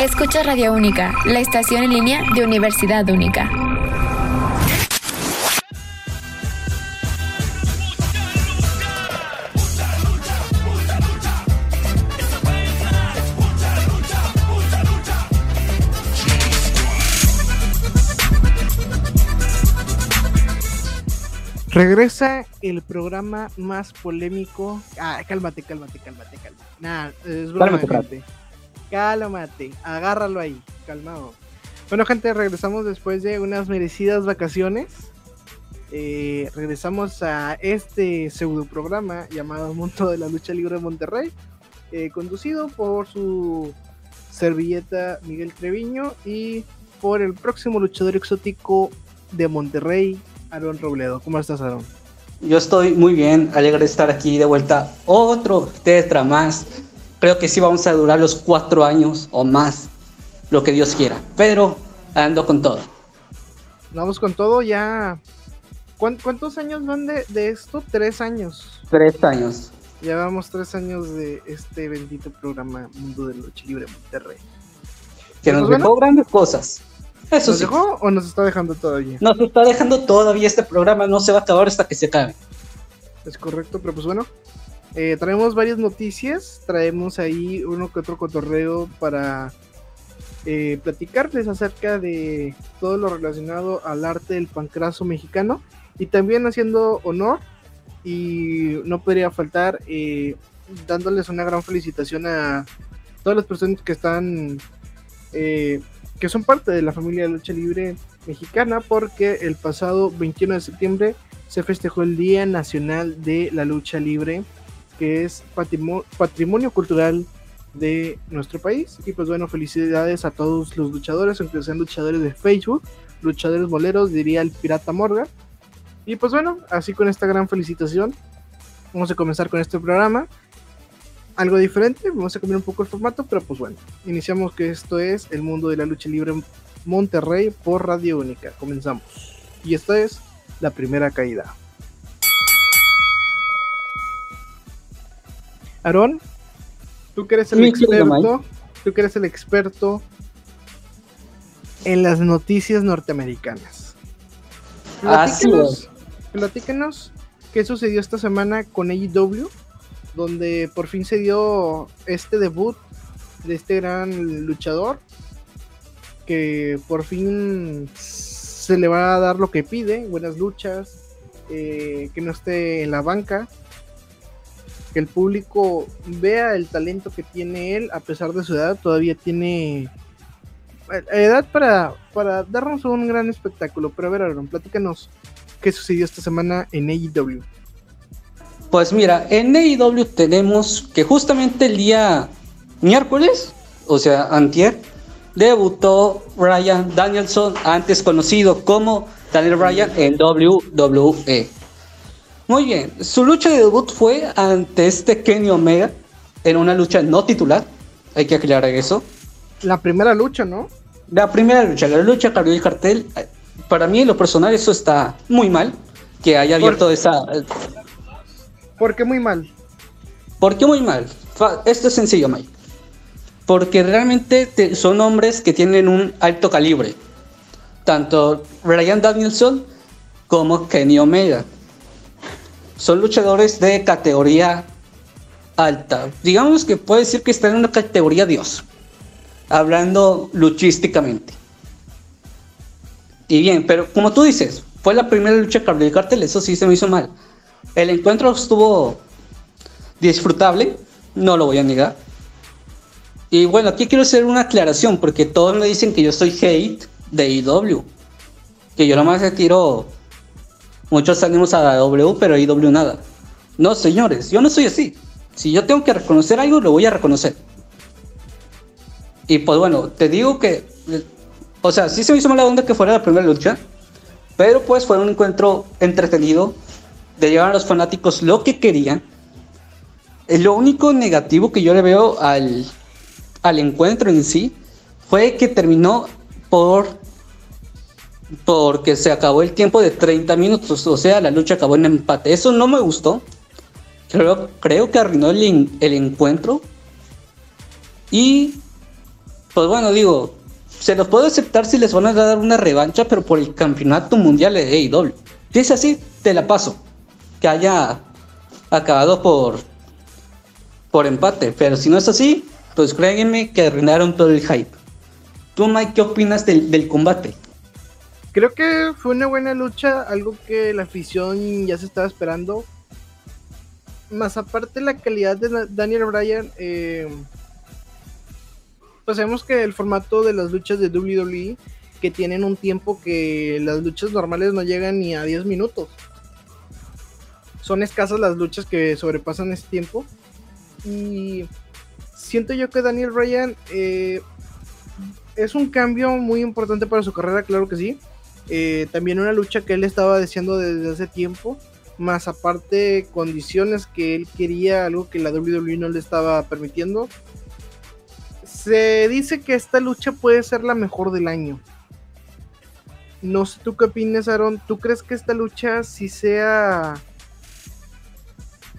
Escucha Radio Única, la estación en línea de Universidad Única. Regresa el programa más polémico. Ah, cálmate, cálmate, cálmate, cálmate. Nada, es broma, cálmate. Cálmate, agárralo ahí, calmado. Bueno, gente, regresamos después de unas merecidas vacaciones. Eh, regresamos a este pseudo programa llamado Mundo de la Lucha Libre de Monterrey, eh, conducido por su servilleta Miguel Treviño y por el próximo luchador exótico de Monterrey, Aaron Robledo. ¿Cómo estás, Aaron? Yo estoy muy bien, alegre de estar aquí de vuelta. Otro tetra más. Creo que sí vamos a durar los cuatro años o más, lo que Dios quiera. Pero ando con todo. Vamos con todo ya. ¿Cuántos años van de, esto? Tres años. Tres años. Llevamos tres años de este bendito programa Mundo de Lucha Libre Monterrey. Que nos pues dejó grandes cosas. Eso ¿Nos dejó o nos está dejando todavía? Nos está dejando todavía este programa, no se va a acabar hasta que se acabe. Es correcto, pero pues bueno, eh, traemos varias noticias, traemos ahí uno que otro cotorreo para eh, platicarles acerca de todo lo relacionado al arte del pancraso mexicano y también haciendo honor y no podría faltar eh, dándoles una gran felicitación a todas las personas que están que son parte de la familia de lucha libre mexicana porque el pasado 21 de septiembre se festejó el Día Nacional de la Lucha Libre, que es patrimonio, cultural de nuestro país. Y pues bueno, felicidades a todos los luchadores, aunque sean luchadores de Facebook, luchadores boleros, diría el pirata Morgan. Y pues bueno, así con esta gran felicitación, vamos a comenzar con este programa algo diferente, vamos a cambiar un poco el formato, pero pues bueno, iniciamos que esto es el mundo de la lucha libre en Monterrey por Radio Única. Comenzamos. Y esta es la primera caída. Aarón, tú que eres el experto, tú que eres el experto en las noticias norteamericanas. Platícanos, platícanos qué sucedió esta semana con AEW donde por fin se dio este debut de este gran luchador, que por fin se le va a dar lo que pide, buenas luchas, eh, que no esté en la banca, que el público vea el talento que tiene él, a pesar de su edad, todavía tiene eh, edad para, para darnos un gran espectáculo. Pero a ver, Aaron, platícanos qué sucedió esta semana en AEW. Pues mira, en AEW tenemos que justamente el día miércoles, o sea, antier, debutó Ryan Danielson, antes conocido como Daniel Bryan en WWE. Muy bien, su lucha de debut fue ante este Kenny Omega en una lucha no titular, hay que aclarar eso. La primera lucha, ¿no? La primera lucha, la lucha que el cartel, para mí en lo personal eso está muy mal, que haya abierto esa ¿Por qué muy mal? ¿Por qué muy mal? Esto es sencillo, Mike. Porque realmente son hombres que tienen un alto calibre. Tanto Ryan Danielson como Kenny Omega. Son luchadores de categoría alta. Digamos que puede decir que están en una categoría Dios. Hablando luchísticamente. Y bien, pero como tú dices, fue la primera lucha de cartel, eso sí se me hizo mal. El encuentro estuvo disfrutable, no lo voy a negar. Y bueno, aquí quiero hacer una aclaración, porque todos me dicen que yo soy hate de IW. Que yo nomás retiro muchos ánimos a W, pero IW nada. No, señores, yo no soy así. Si yo tengo que reconocer algo, lo voy a reconocer. Y pues bueno, te digo que, o sea, sí se me hizo mala onda que fuera la primera lucha, pero pues fue un encuentro entretenido, de llevar a los fanáticos lo que querían. Lo único negativo que yo le veo al, al encuentro en sí fue que terminó por porque se acabó el tiempo de 30 minutos, o sea, la lucha acabó en empate. Eso no me gustó. Creo, creo que arruinó el, encuentro. Y pues bueno, digo, se los puedo aceptar si les van a dar una revancha, pero por el campeonato mundial de AEW. Si es así, te la paso. Que haya acabado por, por empate. Pero si no es así, pues créanme que arruinaron todo el hype. ¿Tú, Mike, qué opinas del, del combate? Creo que fue una buena lucha, algo que la afición ya se estaba esperando. Más aparte la calidad de Daniel Bryan, eh, pues sabemos que el formato de las luchas de WWE, que tienen un tiempo que las luchas normales no llegan ni a 10 minutos. Son escasas las luchas que sobrepasan ese tiempo. Y siento yo que Daniel Bryan eh, es un cambio muy importante para su carrera, claro que sí. Eh, también una lucha que él estaba deseando desde hace tiempo. Más aparte, condiciones que él quería, algo que la WWE no le estaba permitiendo. Se dice que esta lucha puede ser la mejor del año. No sé tú qué opinas, Aaron. ¿Tú crees que esta lucha si sea,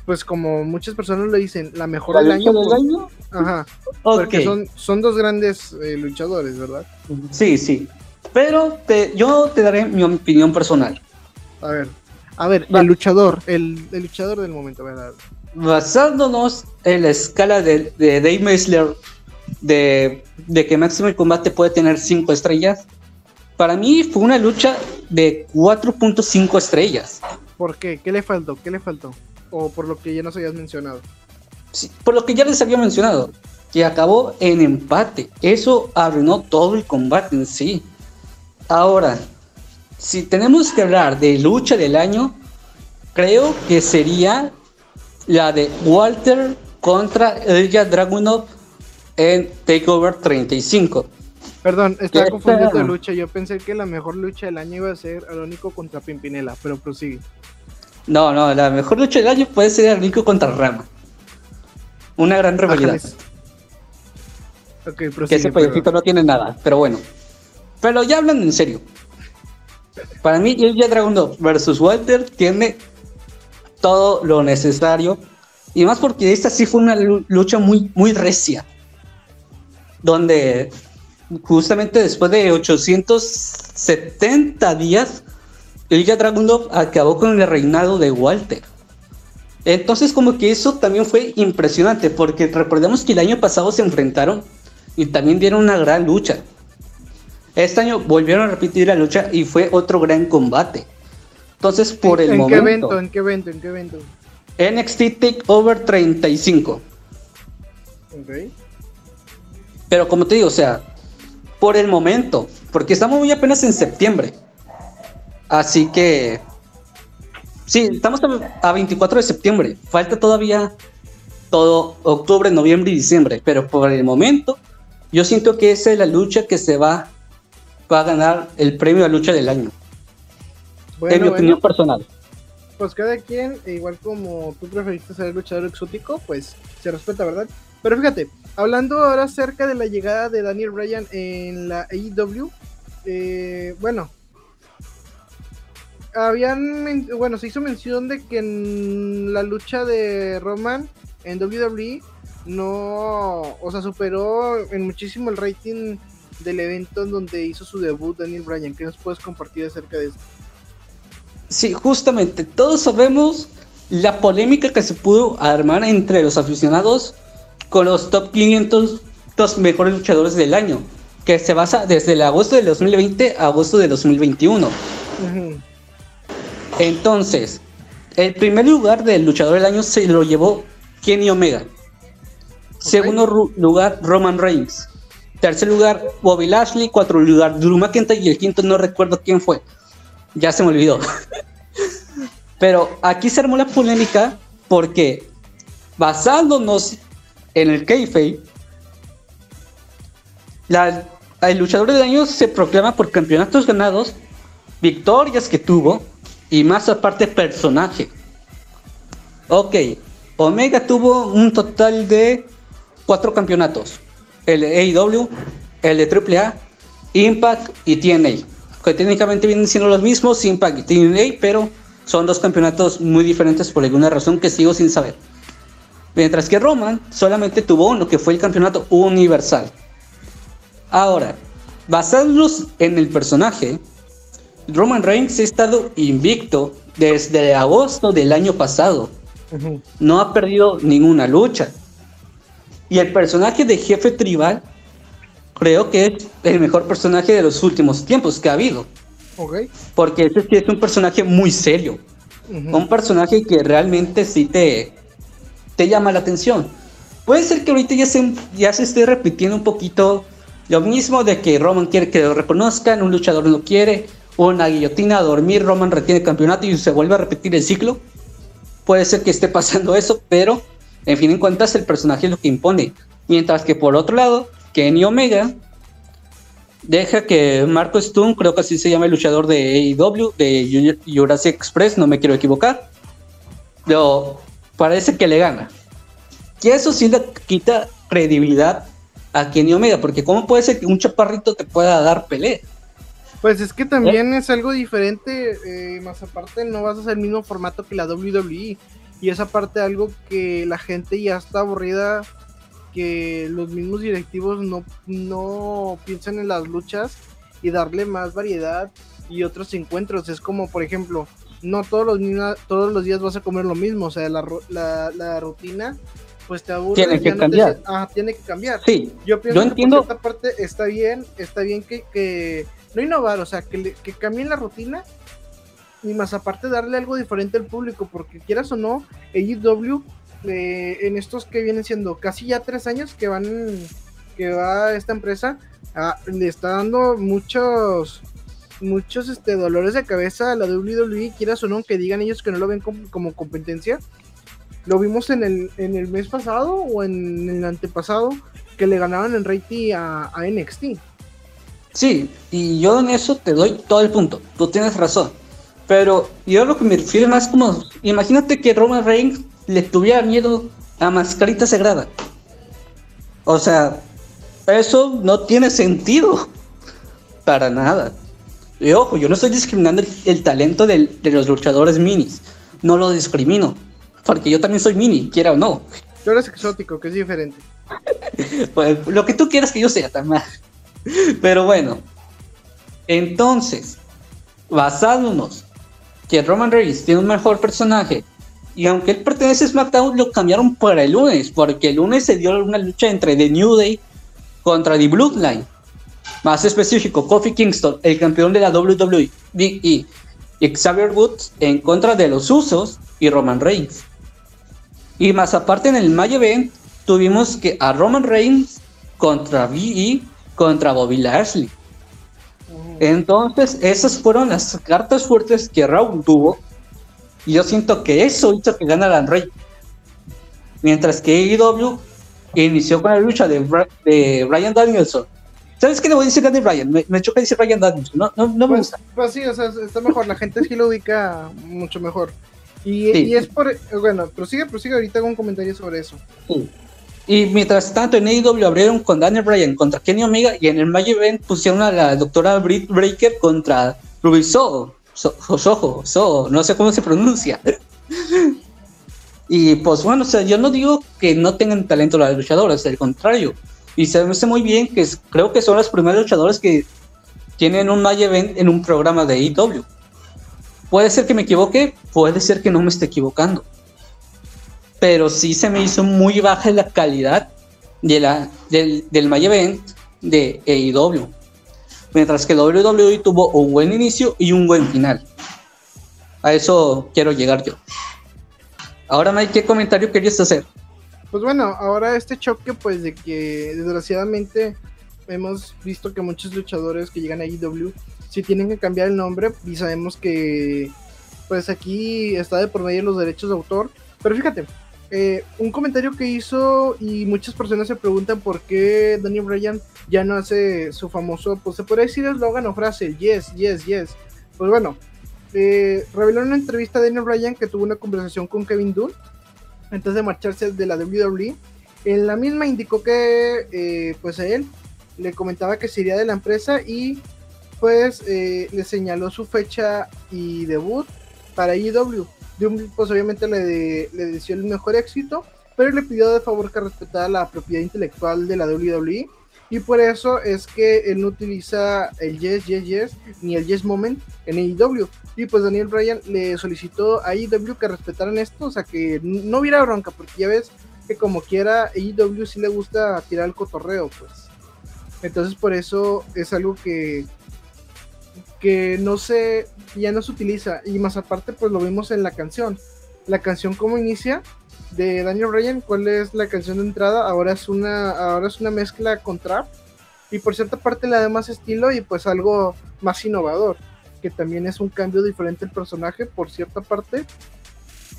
pues como muchas personas lo dicen, la mejor del, año, Ajá. Porque son, son dos grandes eh, luchadores, ¿verdad? Sí, sí. Pero te, yo te daré mi opinión personal. A ver, a ver, el luchador, el, luchador del momento, ¿verdad? Basándonos en la escala de, de Dave Meisler de, de que Máximo Combate puede tener 5 estrellas, para mí fue una lucha de 4.5 estrellas. ¿Por qué? ¿Qué le faltó? ¿Qué le faltó? O por lo que ya nos habías mencionado. Sí, por lo que ya les había mencionado, que acabó en empate. Eso arruinó todo el combate en sí. Ahora, si tenemos que hablar de lucha del año, creo que sería la de Walter contra Ilya Dragunov en Takeover 35. Perdón, estaba confundiendo de lucha. Yo pensé que la mejor lucha del año iba a ser Arónico contra Pimpinela, pero prosigue. No, no, la mejor lucha del año puede ser Arónico contra Rama. Una gran rivalidad. Okay, que ese payasito no tiene nada, pero bueno. Pero ya hablando en serio. Para mí, Ilya Dragunov versus Walter tiene todo lo necesario. Y más porque esta sí fue una lucha muy, muy recia. Donde justamente después de 870 días, Ilya Dragunov acabó con el reinado de Walter. Entonces como que eso también fue impresionante porque recordemos que el año pasado se enfrentaron y también dieron una gran lucha. Este año volvieron a repetir la lucha y fue otro gran combate. Entonces, por el ¿En momento. Qué evento, ¿En qué evento? ¿En qué evento? NXT Takeover 35. Ok. Pero como te digo, o sea, por el momento, porque estamos muy apenas en septiembre. Así que. Sí, estamos a 24 de septiembre. Falta todavía todo octubre, noviembre y diciembre. Pero por el momento, yo siento que esa es la lucha que se va va a ganar el premio de lucha del año. en mi opinión personal. Pues cada quien, igual como tú preferiste ser luchador exótico, pues se respeta, ¿verdad? Pero fíjate, hablando ahora acerca de la llegada de Daniel Bryan en la AEW, eh, bueno, habían, bueno, se hizo mención de que en la lucha de Roman en WWE no, o sea, superó en muchísimo el rating del evento en donde hizo su debut Daniel Bryan. ¿Qué nos puedes compartir acerca de eso? Sí, justamente, todos sabemos la polémica que se pudo armar entre los aficionados con los top 500 los mejores luchadores del año, que se basa desde el agosto del 2020 a agosto del 2021. Entonces, el primer lugar del luchador del año se lo llevó Kenny Omega. Segundo lugar, Roman Reigns. Tercer lugar, Bobby Lashley. Cuarto lugar, Drew McIntyre. Y el quinto no recuerdo quién fue. Ya se me olvidó. Pero aquí se armó la polémica porque basándonos en el kayfabe, el luchador del año se proclama por campeonatos ganados, victorias que tuvo y más aparte personaje. Ok, Omega tuvo un total de cuatro campeonatos el AEW, el de AAA, Impact y TNA. Que técnicamente vienen siendo los mismos, Impact y TNA, pero son dos campeonatos muy diferentes por alguna razón que sigo sin saber. Mientras que Roman solamente tuvo uno, que fue el campeonato universal. Ahora, basándonos en el personaje, Roman Reigns ha estado invicto desde agosto del año pasado. No ha perdido ninguna lucha. Y el personaje de jefe tribal creo que es el mejor personaje de los últimos tiempos que ha habido. Porque ese sí es un personaje muy serio. Un personaje que realmente sí te, te llama la atención. Puede ser que ahorita ya se, ya se esté repitiendo un poquito lo mismo de que Roman quiere que lo reconozcan, un luchador no quiere, una guillotina a dormir, Roman retiene el campeonato y se vuelve a repetir el ciclo. Puede ser que esté pasando eso, pero en fin en cuentas el personaje es lo que impone. Mientras que por otro lado, Kenny Omega deja que Marco Stone, creo que así se llama el luchador de AEW, de Jurassic Express, no me quiero equivocar, pero parece que le gana. Y eso sí le quita credibilidad a Kenny Omega, porque ¿cómo puede ser que un chaparrito te pueda dar pelea? Pues es que también es algo diferente, eh, más aparte no vas a hacer el mismo formato que la WWE. Y esa parte algo que la gente ya está aburrida, que los mismos directivos no, no piensan en las luchas y darle más variedad y otros encuentros. Es como, por ejemplo, no todos los, todos los días vas a comer lo mismo, o sea, la, la, la rutina pues te aburre. Tiene que cambiar. ah, tiene que cambiar. Sí, yo pienso que por esta parte está bien, está bien que, que no innovar, o sea, que, que cambien la rutina y más aparte darle algo diferente al público, porque quieras o no, AEW eh, en estos que vienen siendo casi ya tres años que van, que va esta empresa, ah, le está dando muchos muchos este, dolores de cabeza a la WWE, quieras o no, que digan ellos que no lo ven como, competencia. Lo vimos en el, en el mes pasado o en el antepasado, que le ganaban en rating a, a NXT. Sí, y yo en eso te doy todo el punto. Tú tienes razón. Pero yo lo que me refiero más como, imagínate que Roman Reigns le tuviera miedo a Mascarita Sagrada. O sea, eso no tiene sentido. Para nada. Y ojo, yo no estoy discriminando el, talento de los luchadores minis. No lo discrimino. Porque yo también soy mini, quiera o no. Tú eres exótico, que es diferente. pues lo que tú quieras que yo sea, también. Pero bueno, entonces, basándonos que Roman Reigns tiene un mejor personaje, y aunque él pertenece a SmackDown, lo cambiaron para el lunes, porque el lunes se dio una lucha entre The New Day contra The Bloodline. Más específico, Kofi Kingston, el campeón de la WWE, y Xavier Woods en contra de los Usos y Roman Reigns. Y más aparte en el May Event tuvimos que a Roman Reigns contra VE contra Bobby Lashley. Entonces, esas fueron las cartas fuertes que Raúl tuvo. Y yo siento que eso hizo que ganaran Rey. Mientras que AEW inició con la lucha de, de Ryan Danielson. ¿Sabes qué le voy a decir a Ryan? Me, me choca decir Ryan Danielson. No, no, no me pues, gusta. Pues sí, o sea, está mejor. La gente sí lo ubica mucho mejor. Y, y es por. Bueno, prosigue, prosigue ahorita con un comentario sobre eso. Sí. Y mientras tanto en AEW abrieron con Daniel Bryan contra Kenny Omega y en el Main Event pusieron a la doctora Britt Breaker contra Ruby Soho, Soho, Soho, no sé cómo se pronuncia. y pues bueno, o sea, yo no digo que no tengan talento las luchadoras, al contrario. Y se me hace muy bien que creo que son las primeras luchadoras que tienen un Main Event en un programa de AEW. Puede ser que me equivoque, puede ser que no me esté equivocando pero sí se me hizo muy baja la calidad de la, del, del May Event de AEW. Mientras que WWE tuvo un buen inicio y un buen final. A eso quiero llegar yo. Ahora, Mike, ¿qué comentario querías hacer? Pues bueno, ahora este choque, pues de que desgraciadamente hemos visto que muchos luchadores que llegan a AEW sí tienen que cambiar el nombre y sabemos que pues aquí está de por medio los derechos de autor. Pero fíjate, eh, un comentario que hizo y muchas personas se preguntan por qué Daniel Bryan ya no hace su famoso, pues se puede decir eslogan o frase, yes, yes, yes. Pues bueno, eh, reveló en una entrevista a Daniel Bryan que tuvo una conversación con Kevin Dunn antes de marcharse de la WWE. En la misma indicó que eh, pues a él le comentaba que sería de la empresa y pues le señaló su fecha y debut para IW pues obviamente le, le deseó el mejor éxito, pero le pidió de favor que respetara la propiedad intelectual de la WWE Y por eso es que él no utiliza el Yes, Yes, Yes, ni el Yes Moment en AEW. Y pues Daniel Bryan le solicitó a AEW que respetaran esto, o sea, que no hubiera bronca, porque ya ves que como quiera, AEW sí le gusta tirar el cotorreo, pues. Entonces por eso es algo que, que no se, ya no se utiliza. Y más aparte, pues lo vimos en la canción. La canción como inicia de Daniel Bryan, ¿cuál es la canción de entrada? Ahora es una, ahora es una mezcla con trap. Y por cierta parte le da más estilo y pues algo más innovador. Que también es un cambio diferente el personaje por cierta parte.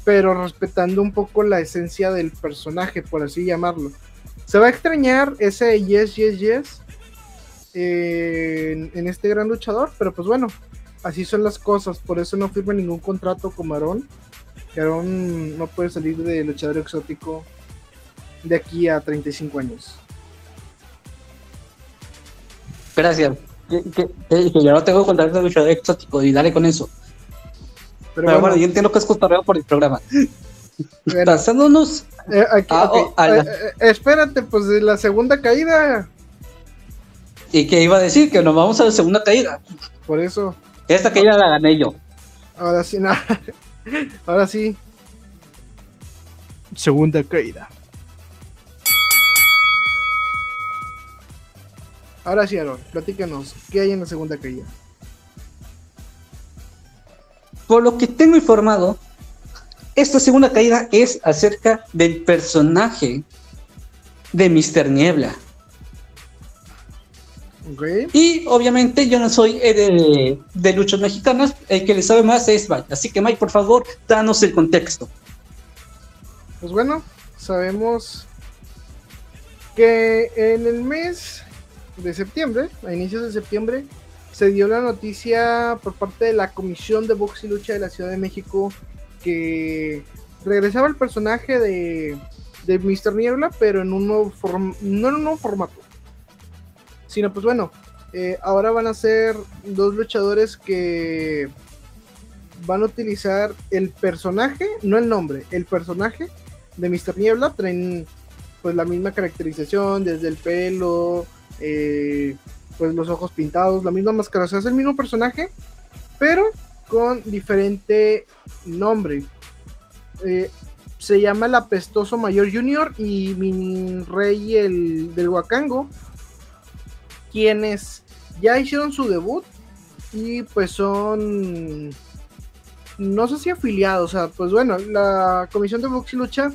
Pero respetando un poco la esencia del personaje, por así llamarlo. Se va a extrañar ese yes, yes, yes en, en, este gran luchador, pero pues bueno, así son las cosas, por eso no firma ningún contrato con Aaron, que Aaron no puede salir de luchador exótico de aquí a 35 años. Gracias. Que, yo no tengo contrato de luchador exótico y dale con eso. Pero, bueno, bueno, yo entiendo que es cotorreo por el programa. Pasándonos. Eh, aquí, a, okay. a la... eh, eh, espérate, pues de la segunda caída. ¿Y qué iba a decir? Que nos vamos a la segunda caída. Por eso. Esta caída la gané yo. Ahora sí, nada. Ahora sí. Segunda caída. Ahora sí, Aaron, platícanos, ¿qué hay en la segunda caída? Por lo que tengo informado, esta segunda caída es acerca del personaje de Mr. Niebla. Okay. Y obviamente yo no soy eh, de, de, luchas mexicanas, el que le sabe más es Mike. Así que Mike, por favor, danos el contexto. Pues bueno, sabemos que en el mes de septiembre, a inicios de septiembre, se dio la noticia por parte de la Comisión de Box y Lucha de la Ciudad de México que regresaba el personaje de, de Mr. Niebla, pero en un nuevo form no en un nuevo formato sino pues bueno, eh, ahora van a ser dos luchadores que van a utilizar el personaje, no el nombre, el personaje de Mr. Niebla, traen pues la misma caracterización, desde el pelo, eh, pues los ojos pintados, la misma máscara, o sea, es el mismo personaje, pero con diferente nombre. Eh, se llama el apestoso mayor junior y mi rey el del Huacango quienes ya hicieron su debut y pues son no sé si afiliados, o sea, pues bueno, la Comisión de Box y Lucha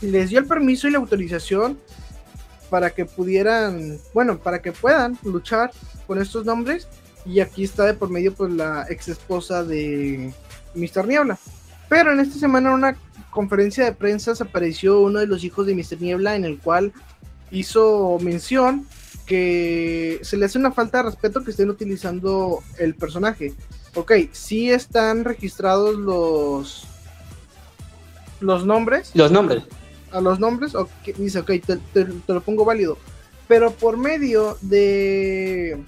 les dio el permiso y la autorización para que pudieran, bueno, para que puedan luchar con estos nombres y aquí está de por medio pues la ex esposa de Mr. Niebla. Pero en esta semana en una conferencia de prensa apareció uno de los hijos de Mr. Niebla en el cual hizo mención que se le hace una falta de respeto que estén utilizando el personaje. Ok, sí están registrados los los nombres. Los nombres. A los nombres, okay, dice, ok, te, te, te, lo pongo válido. Pero por medio de,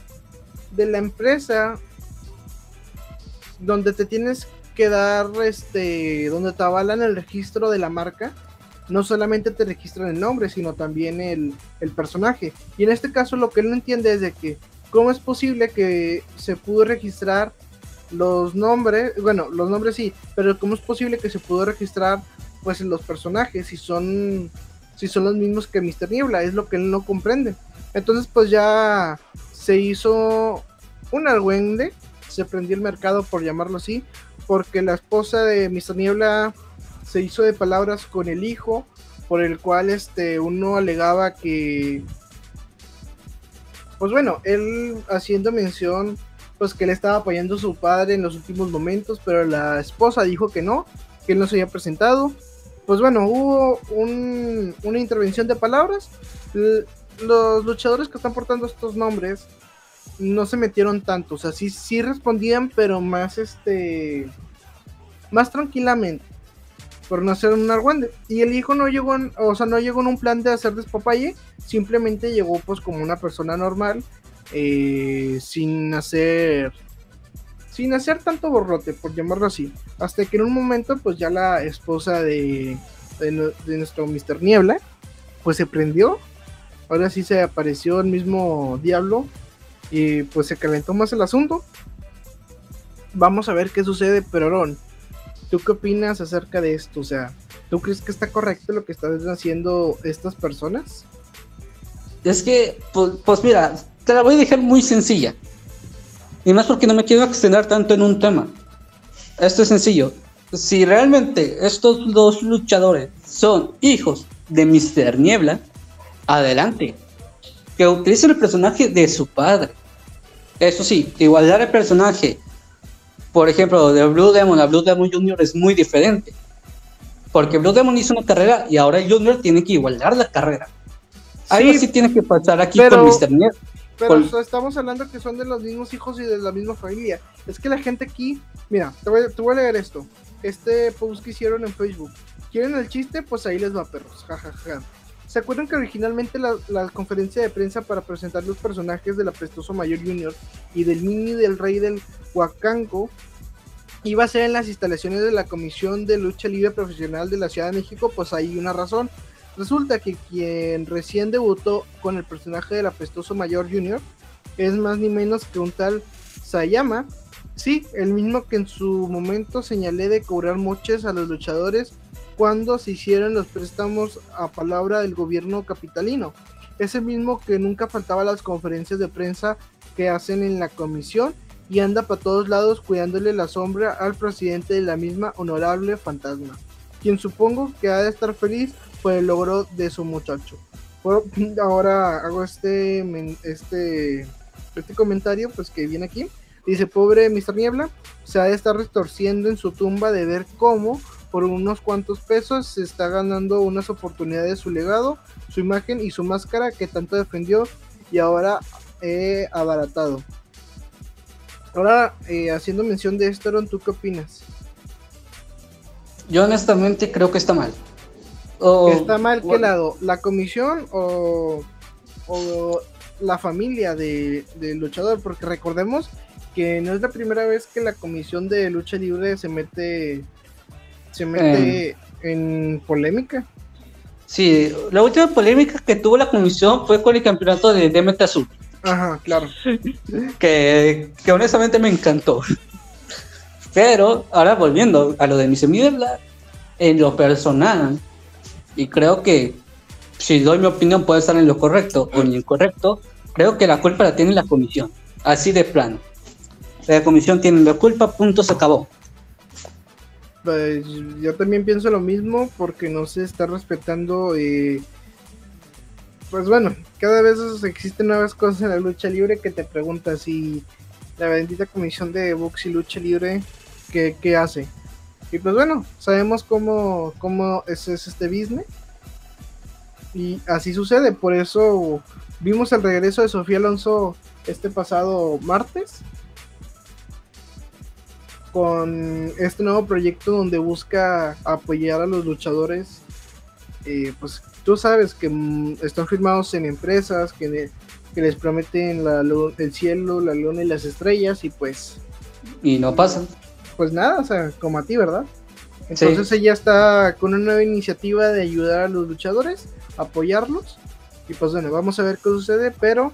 de la empresa donde te tienes que dar, este, donde te avalan el registro de la marca, no solamente te registran el nombre, sino también el, el, personaje. Y en este caso lo que él no entiende es de que cómo es posible que se pudo registrar los nombres, bueno, los nombres sí, pero cómo es posible que se pudo registrar pues los personajes si son si son los mismos que Mr. Niebla, es lo que él no comprende. Entonces pues ya se hizo un argüende, se prendió el mercado por llamarlo así, porque la esposa de Mr. Niebla se hizo de palabras con el hijo, por el cual este uno alegaba que pues bueno, él haciendo mención pues que él estaba apoyando a su padre en los últimos momentos, pero la esposa dijo que no, que él no se había presentado. Pues bueno, hubo un, una intervención de palabras. Los luchadores que están portando estos nombres no se metieron tanto, o sea, sí, sí respondían, pero más este más tranquilamente por no hacer un argüende. Y el hijo no llegó, en, o sea, no llegó en un plan de hacer despapalle, simplemente llegó pues como una persona normal, eh, sin hacer, sin hacer tanto borrote, por llamarlo así. Hasta que en un momento pues ya la esposa de, de, nuestro Mr. Niebla, pues se prendió. Ahora sí se apareció el mismo Diablo y pues se calentó más el asunto. Vamos a ver qué sucede, pero Aaron, ¿tú qué opinas acerca de esto? O sea, ¿tú crees que está correcto lo que están haciendo estas personas? Es que, pues, pues mira, te la voy a dejar muy sencilla. Y más porque no me quiero extender tanto en un tema. Esto es sencillo. Si realmente estos dos luchadores son hijos de Mr. Niebla, adelante. Que utilicen el personaje de su padre. Eso sí, igualdad el personaje. Por ejemplo, de Blue Demon a Blue Demon Jr. es muy diferente. Porque Blue Demon hizo una carrera y ahora el Junior tiene que igualar la carrera. Algo sí tiene que pasar aquí con Mr. Niebla. Pero estamos hablando que son de los mismos hijos y de la misma familia. Es que la gente aquí, mira, te voy, te voy a leer esto. Este post que hicieron en Facebook. ¿Quieren el chiste? Pues ahí les va, perros. jajaja ja, ¿Se acuerdan que originalmente la, conferencia de prensa para presentar los personajes del apestoso Mayor Junior y del Mini del Rey del Huacango iba a ser en las instalaciones de la Comisión de Lucha Libre Profesional de la Ciudad de México? Pues hay una razón. Resulta que quien recién debutó con el personaje del apestoso Mayor Junior es más ni menos que un tal Sayama. Sí, el mismo que en su momento señalé de cobrar moches a los luchadores cuando se hicieron los préstamos a palabra del gobierno capitalino. Ese mismo que nunca faltaba las conferencias de prensa que hacen en la comisión y anda para todos lados cuidándole la sombra al presidente de la misma honorable fantasma, quien supongo que ha de estar feliz por el logro de su muchacho. ahora hago este, este, este comentario pues que viene aquí. Dice, pobre Mr. Niebla, se ha de estar retorciendo en su tumba de ver cómo por unos cuantos pesos se está ganando unas oportunidades de su legado, su imagen y su máscara que tanto defendió y ahora he abaratado. Ahora, eh, haciendo mención de esto, ¿tú qué opinas? Yo honestamente creo que está mal. ¿Está mal qué lado? ¿La comisión o, la familia del luchador? Porque recordemos que no es la primera vez que la comisión de lucha libre se mete se mete eh. en polémica. Sí, la última polémica que tuvo la comisión fue con el campeonato de Demet Azul. Ajá, claro. que, que honestamente me encantó. Pero ahora volviendo a lo de mi semidebla, en lo personal, y creo que si doy mi opinión puede estar en lo correcto o en lo incorrecto, creo que la culpa la tiene la comisión, así de plano. La comisión tiene la culpa, punto, se acabó. Pues yo también pienso lo mismo porque no se está respetando. Eh, pues bueno, cada vez existen nuevas cosas en la lucha libre que te preguntas si la bendita comisión de box y lucha libre, ¿qué, hace? Y pues bueno, sabemos cómo, cómo es este business. Y así sucede, por eso vimos el regreso de Sofía Alonso este pasado martes con este nuevo proyecto donde busca apoyar a los luchadores. Eh, pues tú sabes que mm, están firmados en empresas que, les prometen la, el cielo, la luna y las estrellas y pues... Y no pasan. Pues nada, o sea, como a ti, ¿verdad? Entonces ella está con una nueva iniciativa de ayudar a los luchadores, apoyarlos. Y pues bueno, vamos a ver qué sucede, pero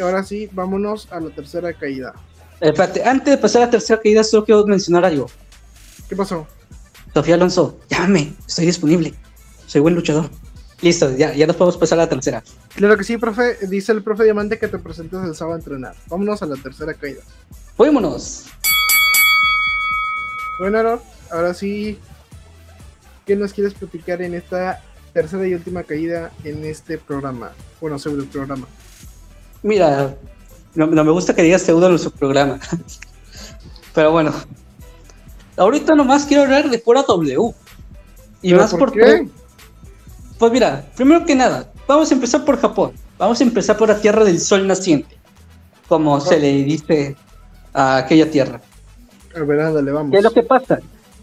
ahora sí, vámonos a la tercera caída. Espérate, antes de pasar a la tercera caída, solo quiero mencionar algo. ¿Qué pasó? Sofía Alonso, llámame, estoy disponible. Soy buen luchador. Listo, ya, ya nos podemos pasar a la tercera. Claro que sí, profe. Dice el profe Diamante que te presentes el sábado a entrenar. Vámonos a la tercera caída. Vámonos. Bueno, ahora sí, ¿qué nos quieres platicar en esta tercera y última caída en este programa? Bueno, sobre el programa. Mira, no, me gusta que digas pseudo en su programa. Pero bueno. Ahorita nomás quiero hablar de pura W. Y más por qué? Pues mira, primero que nada, vamos a empezar por Japón. Vamos a empezar por la tierra del sol naciente. Como se le dice a aquella tierra. A ver, ándale, vamos. ¿Qué es lo que pasa?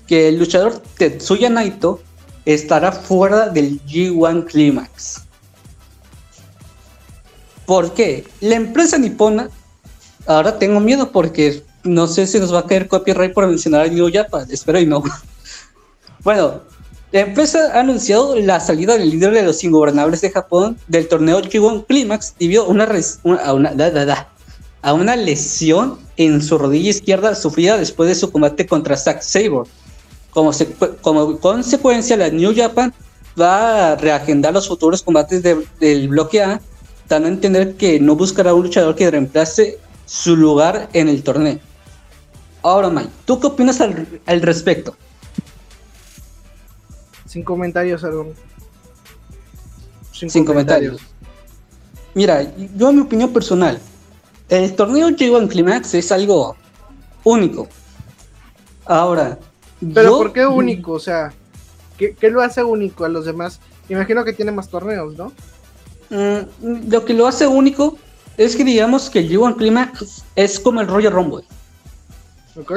Que el luchador Tetsuya Naito estará fuera del G1 Climax. ¿Por qué? La empresa nipona, ahora tengo miedo porque no sé si nos va a caer copyright por mencionar a New Japan, espero y no. bueno, La empresa ha anunciado la salida del líder de los ingobernables de Japón del torneo G1 Climax debido a una, a, lesión en su rodilla izquierda sufrida después de su combate contra Zack Sabre. Como, como consecuencia, la New Japan va a reagendar los futuros combates del bloque A, dando a entender que no buscará un luchador que reemplace su lugar en el torneo. Ahora, Mike, ¿tú qué opinas al, respecto? Sin comentarios, Aaron. Sin, comentarios. Mira, yo en mi opinión personal, el torneo G1 Climax es algo único. Ahora. Pero ¿por qué único? O sea, ¿qué, lo hace único a los demás? Imagino que tiene más torneos, ¿no? Mm, lo que lo hace único es que digamos que el G1 Climax es como el Royal Rumble. Ok.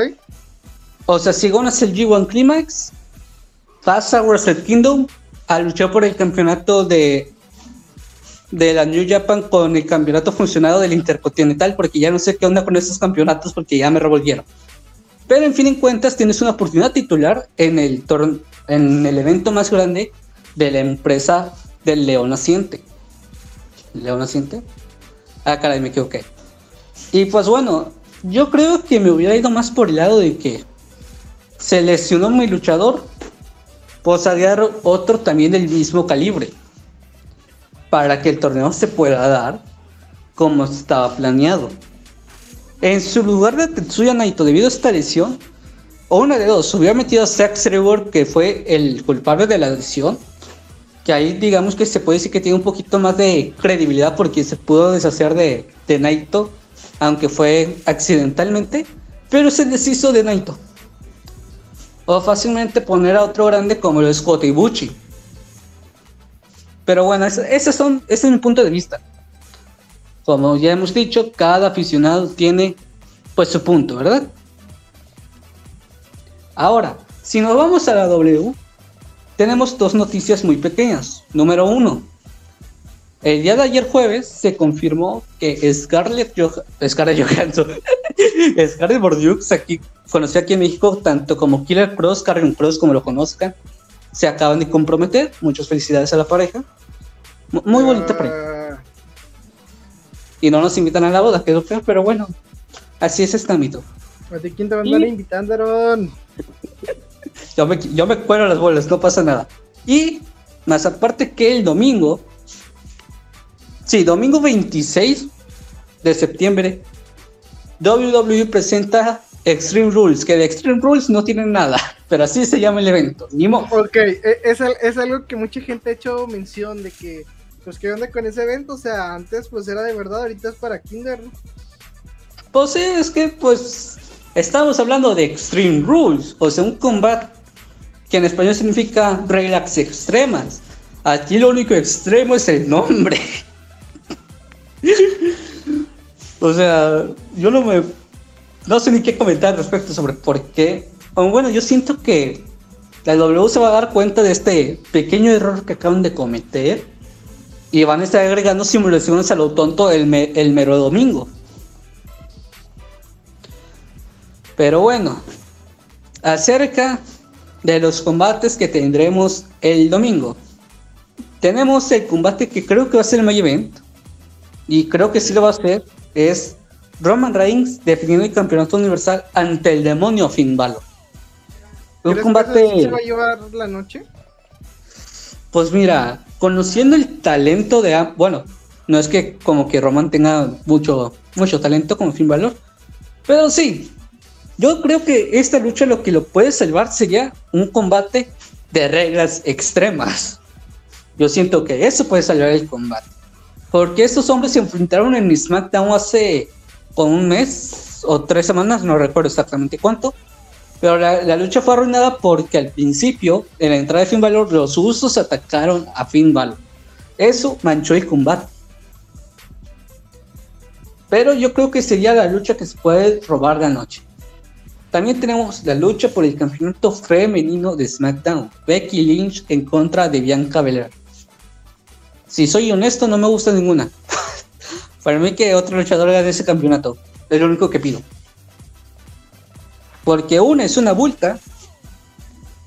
O sea, si ganas el G1 Climax, pasa a Wrestle Kingdom a luchar por el campeonato de, de la New Japan con el campeonato funcionado del Intercontinental, porque ya no sé qué onda con esos campeonatos porque ya me revolvieron. Pero en fin en cuentas tienes una oportunidad titular en el, en el evento más grande de la empresa del León Naciente. ¿León Naciente? Ah, caray, me equivoqué. Y pues bueno, yo creo que me hubiera ido más por el lado de que se lesionó mi luchador, pues agarrar otro también del mismo calibre, para que el torneo se pueda dar como estaba planeado. En su lugar de Tetsuya Naito, debido a esta lesión, o una de dos, hubiera metido a Zack Trevor, que fue el culpable de la lesión, que ahí digamos que se puede decir que tiene un poquito más de credibilidad porque se pudo deshacer de, de Naito, aunque fue accidentalmente, pero se deshizo de Naito. O fácilmente poner a otro grande como lo es Kota Ibuchi. Pero bueno, ese, son, ese es mi punto de vista. Como ya hemos dicho, cada aficionado tiene pues su punto, ¿verdad? Ahora, si nos vamos a la W, tenemos dos noticias muy pequeñas. Número uno, el día de ayer jueves se confirmó que Scarlett, Scarlett Johansson, Scarlett Bordeaux, aquí, conocida aquí en México tanto como Killer Cross, Karen Cross, como lo conozcan, se acaban de comprometer. Muchas felicidades a la pareja. muy bonita pareja. Ah. Y no nos invitan a la boda, quedó feo, pero bueno, así es este ámbito. ¿A quién te van a andar invitando, Aaron? Yo me, yo me cuero las bolas, no pasa nada. Y más aparte que el domingo, sí, domingo 26 de septiembre, WWE presenta Extreme Rules, que de Extreme Rules no tienen nada, pero así se llama el evento. Ni Ok, e, es, es algo que mucha gente ha hecho mención de que, pues, ¿qué onda con ese evento? O sea, antes pues era de verdad, ahorita es para Kinder, ¿no? Pues sí, es que pues estamos hablando de Extreme Rules, o sea, un combate que en español significa reglas extremas. Aquí lo único extremo es el nombre. o sea, yo no me. No sé ni qué comentar respecto sobre por qué. bueno, yo siento que la W se va a dar cuenta de este pequeño error que acaban de cometer y van a estar agregando simulaciones a lo tonto el, el mero domingo. Pero bueno, acerca de los combates que tendremos el domingo. Tenemos el combate que creo que va a ser el main event. Y creo que sí lo va a hacer. Es Roman Reigns definiendo el campeonato universal ante el demonio Finn Balor. Un combate. Que se va a llevar la noche? Pues mira, conociendo el talento de. Bueno, no es que como que Roman tenga mucho, mucho talento como Finn Balor. Pero sí, yo creo que esta lucha lo que lo puede salvar sería un combate de reglas extremas. Yo siento que eso puede salvar el combate. Porque estos hombres se enfrentaron en SmackDown hace con un mes o tres semanas, no recuerdo exactamente cuánto. Pero la, lucha fue arruinada porque al principio, en la entrada de Finn Balor, los usos atacaron a Finn Balor. Eso manchó el combate. Pero yo creo que sería la lucha que se puede robar de anoche. También tenemos la lucha por el campeonato femenino de SmackDown. Becky Lynch en contra de Bianca Belair. Si soy honesto, no me gusta ninguna. Para mí que otro luchador gane ese campeonato. Es lo único que pido. Porque una es una bulta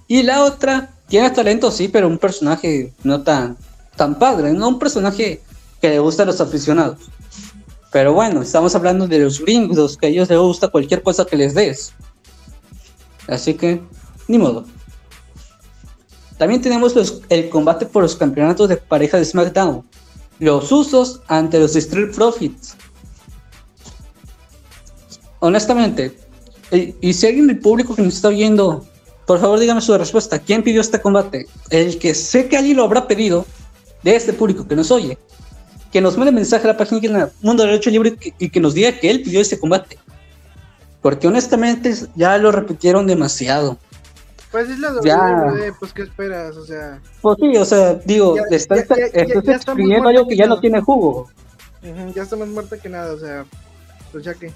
y la otra Tiene talento, sí, pero un personaje no tan, tan padre, no un personaje que le gusta a los aficionados. Pero bueno, estamos hablando de los gringos, que a ellos les gusta cualquier cosa que les des. Así que, ni modo. También tenemos el combate por los campeonatos de pareja de SmackDown. Los usos ante los Street Profits. Honestamente, y si alguien del público que nos está viendo, por favor dígame su respuesta. ¿Quién pidió este combate? El que sé que alguien lo habrá pedido de este público que nos oye. Que nos mande mensaje a la página Mundo del Derecho Libre y que nos diga que él pidió este combate. Porque honestamente ya lo repitieron demasiado. Pues es la WWE, pues ¿qué esperas? O sea. Pues sí, o sea, digo, ya, estás, algo que ya no tiene jugo. ya está más muerta que nada, o sea, pues ya que.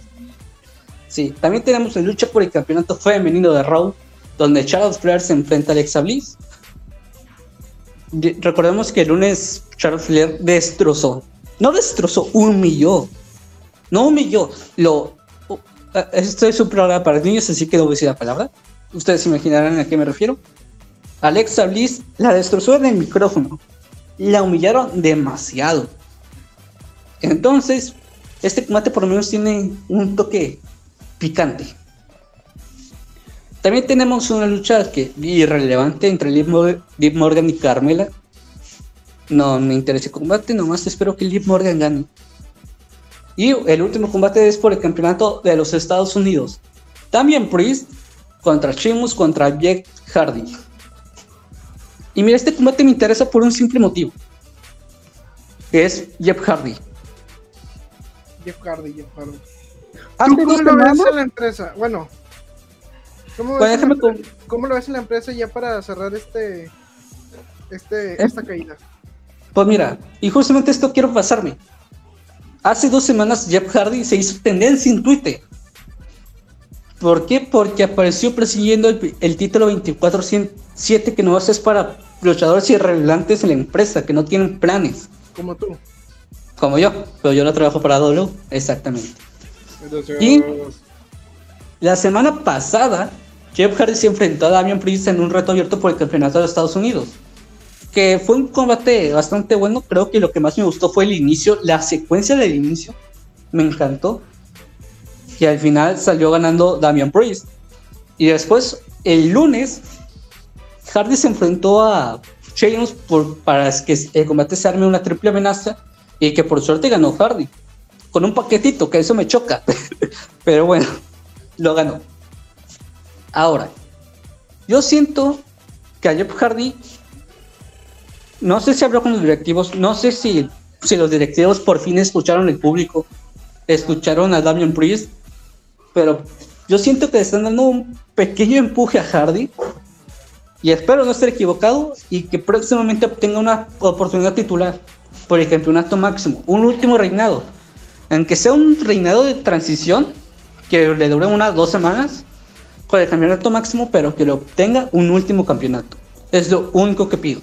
Sí, también tenemos la lucha por el campeonato femenino de Raw, donde Charles Flair se enfrenta a Alexa Bliss. Recordemos que el lunes Charles Flair destrozó, no destrozó, humilló, no humilló, lo. Uh, esto es un programa para niños, así que no voy a decir la palabra Ustedes se imaginarán a qué me refiero. Alexa Bliss la destrozó en el micrófono. La humillaron demasiado. Entonces, este combate por lo menos tiene un toque picante. También tenemos una lucha que irrelevante entre Liv Morgan y Carmela. No me interesa el combate, nomás espero que Liv Morgan gane. Y el último combate es por el campeonato de los Estados Unidos. También Priest contra Sheamus contra Jack Hardy. Y mira, este combate me interesa por un simple motivo. Que es Jeff Hardy. Jeff Hardy, Jeff Hardy. cómo lo ves en la empresa? Bueno, ¿cómo, ves ¿cómo lo ves en la empresa ya para cerrar este, este esta caída? Pues mira, y justamente esto quiero pasarme. Hace dos semanas Jeff Hardy se hizo tendencia en Twitter ¿Por qué? Porque apareció persiguiendo el, título 24-7 que no es para luchadores irrelevantes en la empresa, que no tienen planes. Como tú. Como yo, pero yo no trabajo para W, exactamente. Y la semana pasada, Jeff Hardy se enfrentó a Damian Priest en un reto abierto por el campeonato de Estados Unidos. Que fue un combate bastante bueno. Creo que lo que más me gustó fue el inicio, la secuencia del inicio. Me encantó que al final salió ganando Damian Priest. Y después, el lunes, Hardy se enfrentó a Sheamus por, para que el combate se arme una triple amenaza y que por suerte ganó Hardy. Con un paquetito, que eso me choca. Pero bueno, lo ganó. Ahora, yo siento que a Jeff Hardy, no sé si habló con los directivos, no sé si, si los directivos por fin escucharon el público, escucharon a Damian Priest pero yo siento que le están dando un pequeño empuje a Hardy. Y espero no estar equivocado y que próximamente obtenga una oportunidad titular por el campeonato máximo, un último reinado. Aunque sea un reinado de transición que le dure unas dos semanas con el campeonato máximo, pero que lo obtenga un último campeonato. Es lo único que pido.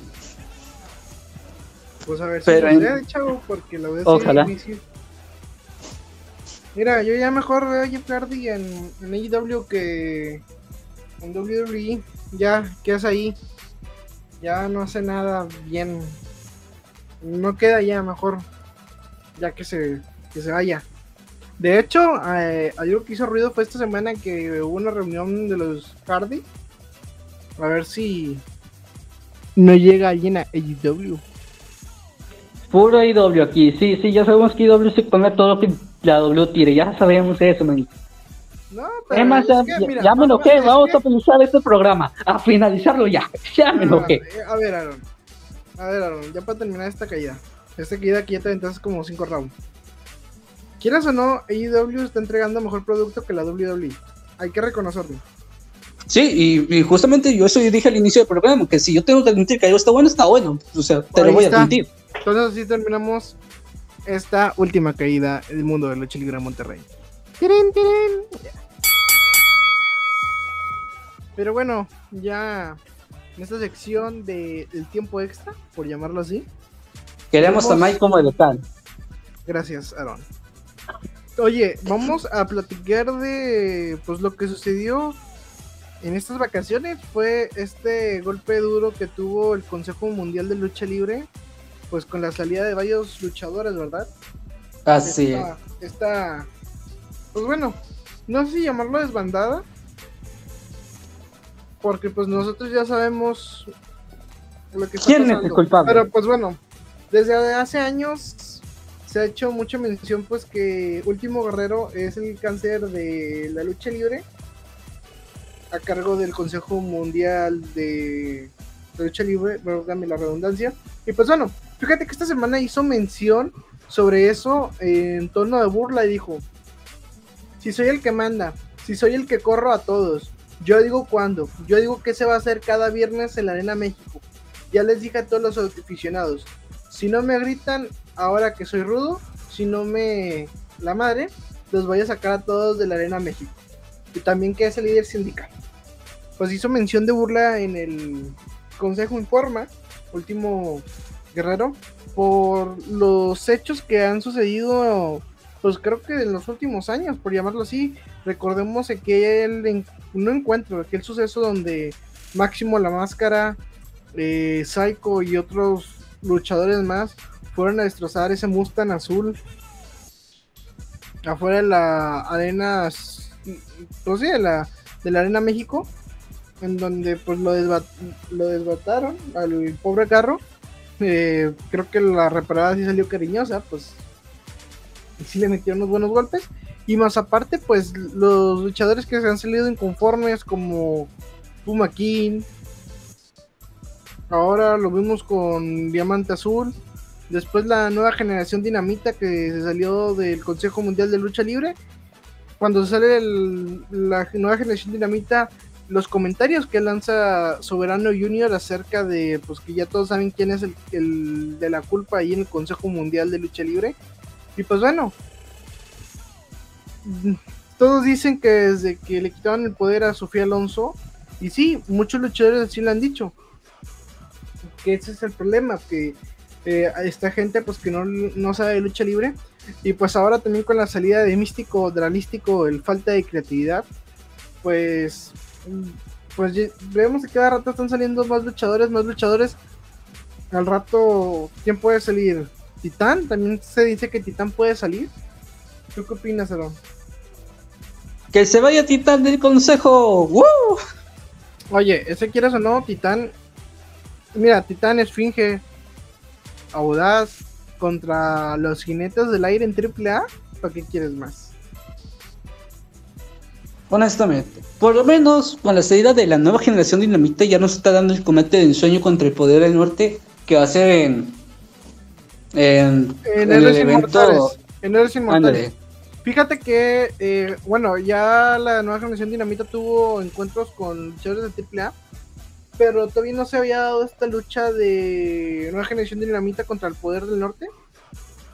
Pues a ver si lo chavo, porque lo veo Ojalá. Mira, yo ya mejor veo a Jeff Hardy en, en AEW que en WWE. Ya, ¿qué hace ahí? Ya no hace nada bien. No queda ya mejor. Ya que se, que se vaya. De hecho, eh, algo que hizo ruido fue esta semana que hubo una reunión de los Hardy. A ver si no llega alguien a AEW. Puro AEW aquí, sí, sí, ya sabemos que AEW se pone todo lo que la W tire, ya sabemos eso, man. No, pero es más, ya, ya, me enojé, vamos a finalizar este programa, a finalizarlo ya, ya me enojé. Eh, a ver, Aaron, a ver, Aaron, ya para terminar esta caída, esta caída aquí ya te aventaste como 5 rounds. Quieras o no, AEW está entregando mejor producto que la WWE, hay que reconocerlo. Sí, y, justamente yo eso dije al inicio del programa, que si yo tengo que admitir que algo está bueno, está bueno, o sea, te lo voy a admitir. Entonces así terminamos esta última caída del mundo de lucha libre Monterrey. Pero bueno, ya en esta sección del tiempo extra, por llamarlo así. Queremos a Mike como local. Gracias, Aaron. Oye, vamos a platicar de pues lo que sucedió en estas vacaciones fue este golpe duro que tuvo el Consejo Mundial de Lucha Libre, pues con la salida de varios luchadores, ¿verdad? Así esta, esta, pues bueno, no sé si llamarlo desbandada, porque pues nosotros ya sabemos lo que está ¿Quién es el culpable? Pero pues bueno, desde hace años se ha hecho mucha mención pues que Último Guerrero es el cáncer de la lucha libre a cargo del Consejo Mundial de, Lucha Libre, dame la redundancia. Y pues bueno, fíjate que esta semana hizo mención sobre eso en tono de burla y dijo, si soy el que manda, si soy el que corro a todos, yo digo cuándo, yo digo que se va a hacer cada viernes en la Arena México. Ya les dije a todos los aficionados, si no me gritan ahora que soy rudo, si no me la madre, los voy a sacar a todos de la Arena México. Y también que es el líder sindical pues hizo mención de burla en el Consejo Informa, último guerrero, por los hechos que han sucedido, pues creo que en los últimos años, por llamarlo así. Recordemos aquel no encuentro, aquel suceso donde Máximo la Máscara, eh, Psycho y otros luchadores más fueron a destrozar ese Mustang azul afuera de la arena, pues sí, de la, de la arena México en donde pues lo, lo desbataron al pobre carro. Eh, creo que la reparada sí salió cariñosa, pues sí le metieron unos buenos golpes. Y más aparte, pues los luchadores que se han salido inconformes como Puma King. Ahora lo vimos con Diamante Azul. Después la nueva generación Dinamita que se salió del Consejo Mundial de Lucha Libre. Cuando sale la nueva generación Dinamita, los comentarios que lanza Soberano Junior acerca de pues que ya todos saben quién es el, de la culpa ahí en el Consejo Mundial de Lucha Libre. Y pues bueno, todos dicen que desde que le quitaban el poder a Sofía Alonso, y sí, muchos luchadores así lo han dicho, que ese es el problema, que eh, esta gente pues que no, no sabe de lucha libre, y pues ahora también con la salida de Místico, Dralístico, el falta de creatividad, pues pues vemos que cada rato están saliendo más luchadores, más luchadores. Al rato, ¿quién puede salir? Titán, también se dice que Titán puede salir. ¿Tú qué opinas, Aaron? Que se vaya Titán del consejo. Oye, ese quieras o no, Titán. Mira, Titán esfinge audaz contra los jinetes del aire en AAA. ¿Para qué quieres más? Honestamente, por lo menos con la salida de la nueva generación Dinamita ya nos está dando el combate de ensueño contra el poder del norte que va a ser en, en, el, evento. En el Fíjate que, eh, bueno, ya la nueva generación Dinamita tuvo encuentros con luchadores de AAA, pero todavía no se había dado esta lucha de nueva generación Dinamita contra el poder del norte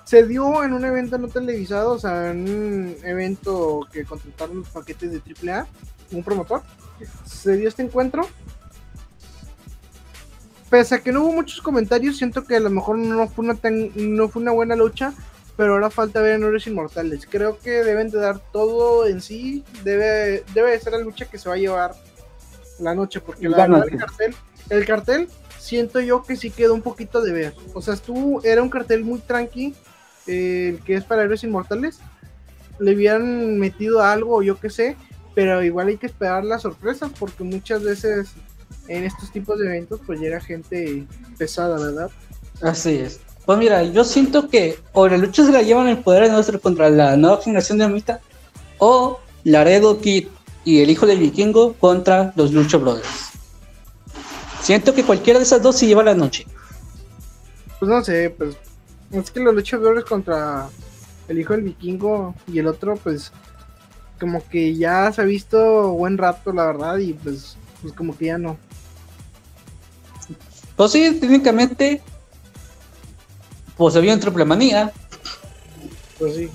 se dio en un evento no televisado, o sea, en un evento que contrataron los paquetes de AAA, un promotor. Se dio este encuentro. Pese a que no hubo muchos comentarios, siento que a lo mejor no fue una, no fue una buena lucha, pero ahora falta ver en Héroes Inmortales. Creo que deben de dar todo en sí, debe, debe de ser la lucha que se va a llevar la noche, porque la, el cartel, el cartel siento yo que sí quedó un poquito de ver. O sea, estuvo, era un cartel muy tranqui, el que es para héroes inmortales, le hubieran metido algo, yo qué sé, pero igual hay que esperar las sorpresas porque muchas veces en estos tipos de eventos pues llega gente pesada, ¿verdad? Así es. Pues mira, yo siento que o la lucha se la llevan el poder de nuestro contra la nueva generación de Amita o Laredo Kid y el hijo del vikingo contra los Lucha Brothers. Siento que cualquiera de esas dos se lleva la noche. Pues no sé, pues es que los luchadores contra el hijo del vikingo y el otro, pues, como que ya se ha visto buen rato, la verdad, y pues, pues como que ya no. Pues sí, técnicamente, pues había un triple manía. Pues sí.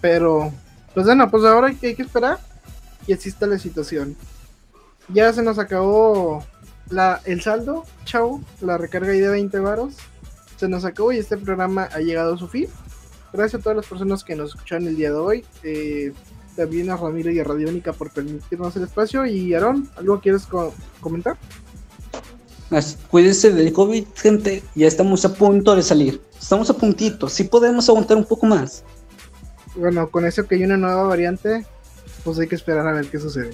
Pero, pues bueno, pues ahora hay que, hay que esperar y así está la situación. Ya se nos acabó la, el saldo, chau, la recarga ahí de 20 varos se nos acabó y este programa ha llegado a su fin. Gracias a todas las personas que nos escucharon el día de hoy. Eh, también a Ramiro y a Radiónica por permitirnos el espacio. Y Aaron, ¿algo quieres comentar? Cuídense del COVID, gente. Ya estamos a punto de salir. Estamos a puntito. Si podemos aguantar un poco más. Bueno, con eso que hay una nueva variante, pues hay que esperar a ver qué sucede.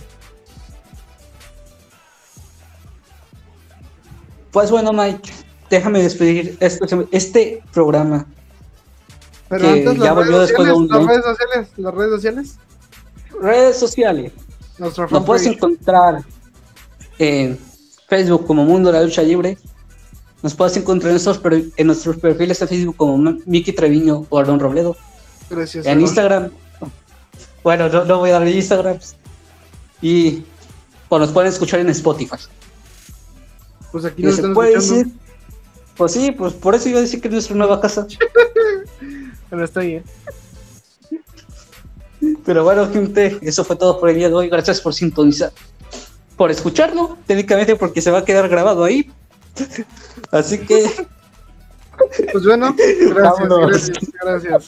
Pues bueno, Mike, déjame despedir este, este programa. Pero antes las, redes sociales, las redes sociales, las redes sociales. Redes sociales. Nos puedes encontrar en Facebook como Mundo de la Lucha Libre. Nos puedes encontrar en nuestros, en nuestros perfiles de Facebook como Miki Treviño o Aaron Robledo. Gracias. En Instagram. Bueno, no, voy a dar Instagram. Y pues nos pueden escuchar en Spotify. Pues aquí no se puede decir. Pues sí, pues por eso iba a decir que es nuestra nueva casa. Pero está bien. Pero bueno, gente, eso fue todo por el día de hoy. Gracias por sintonizar, por escucharlo, técnicamente porque se va a quedar grabado ahí. Así que. Pues bueno, gracias, gracias, gracias.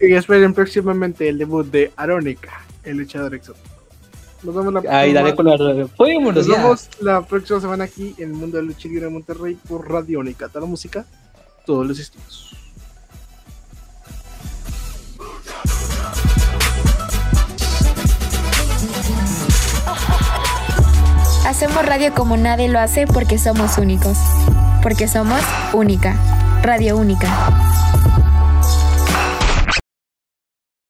Y esperen próximamente el debut de Arónica, el luchador exótico. Nos vemos la Ahí, dale con la Nos vemos la próxima semana aquí en el mundo de lucha libre de Monterrey por Radiónica. Toda la música, todos los estilos. Hacemos radio como nadie lo hace porque somos únicos. Porque somos única. Radio única.